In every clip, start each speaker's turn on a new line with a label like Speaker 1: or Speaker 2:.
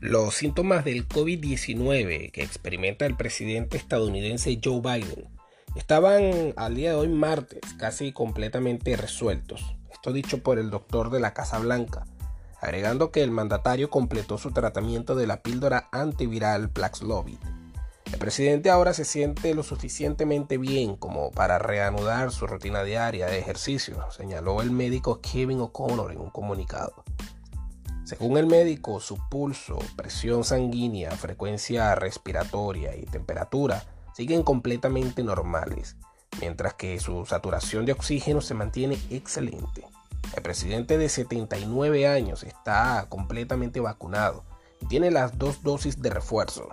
Speaker 1: Los síntomas del COVID-19 que experimenta el presidente estadounidense Joe Biden estaban al día de hoy martes casi completamente resueltos. Esto dicho por el doctor de la Casa Blanca, agregando que el mandatario completó su tratamiento de la píldora antiviral Paxlovid. El presidente ahora se siente lo suficientemente bien como para reanudar su rutina diaria de ejercicio, señaló el médico Kevin O'Connor en un comunicado. Según el médico, su pulso, presión sanguínea, frecuencia respiratoria y temperatura siguen completamente normales, mientras que su saturación de oxígeno se mantiene excelente. El presidente de 79 años está completamente vacunado y tiene las dos dosis de refuerzo.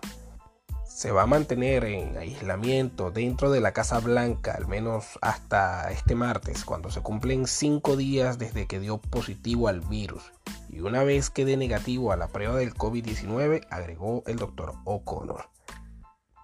Speaker 1: Se va a mantener en aislamiento dentro de la Casa Blanca al menos hasta este martes, cuando se cumplen cinco días desde que dio positivo al virus y una vez quede negativo a la prueba del COVID-19, agregó el doctor O'Connor.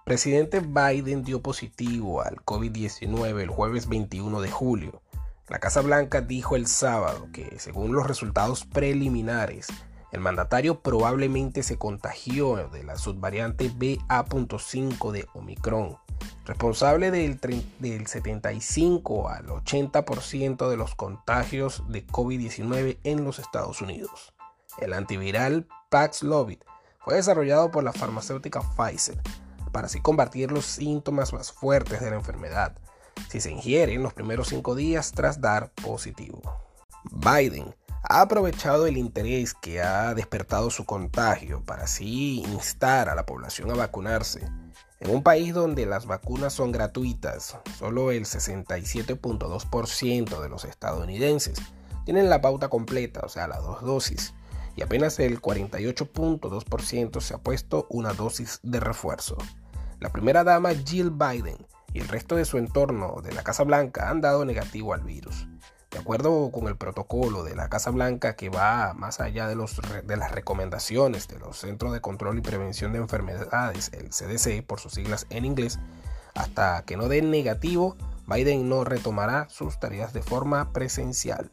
Speaker 1: Presidente Biden dio positivo al COVID-19 el jueves 21 de julio. La Casa Blanca dijo el sábado que, según los resultados preliminares, el mandatario probablemente se contagió de la subvariante BA.5 de Omicron, responsable del, del 75 al 80% de los contagios de COVID-19 en los Estados Unidos. El antiviral Paxlovid fue desarrollado por la farmacéutica Pfizer para así combatir los síntomas más fuertes de la enfermedad si se ingiere en los primeros cinco días tras dar positivo. Biden ha aprovechado el interés que ha despertado su contagio para así instar a la población a vacunarse en un país donde las vacunas son gratuitas, solo el 67.2% de los estadounidenses tienen la pauta completa, o sea, las dos dosis, y apenas el 48.2% se ha puesto una dosis de refuerzo. La primera dama Jill Biden y el resto de su entorno de la Casa Blanca han dado negativo al virus. De acuerdo con el protocolo de la Casa Blanca que va más allá de, las recomendaciones de los Centros de Control y Prevención de Enfermedades, el CDC por sus siglas en inglés, hasta que no den negativo, Biden no retomará sus tareas de forma presencial.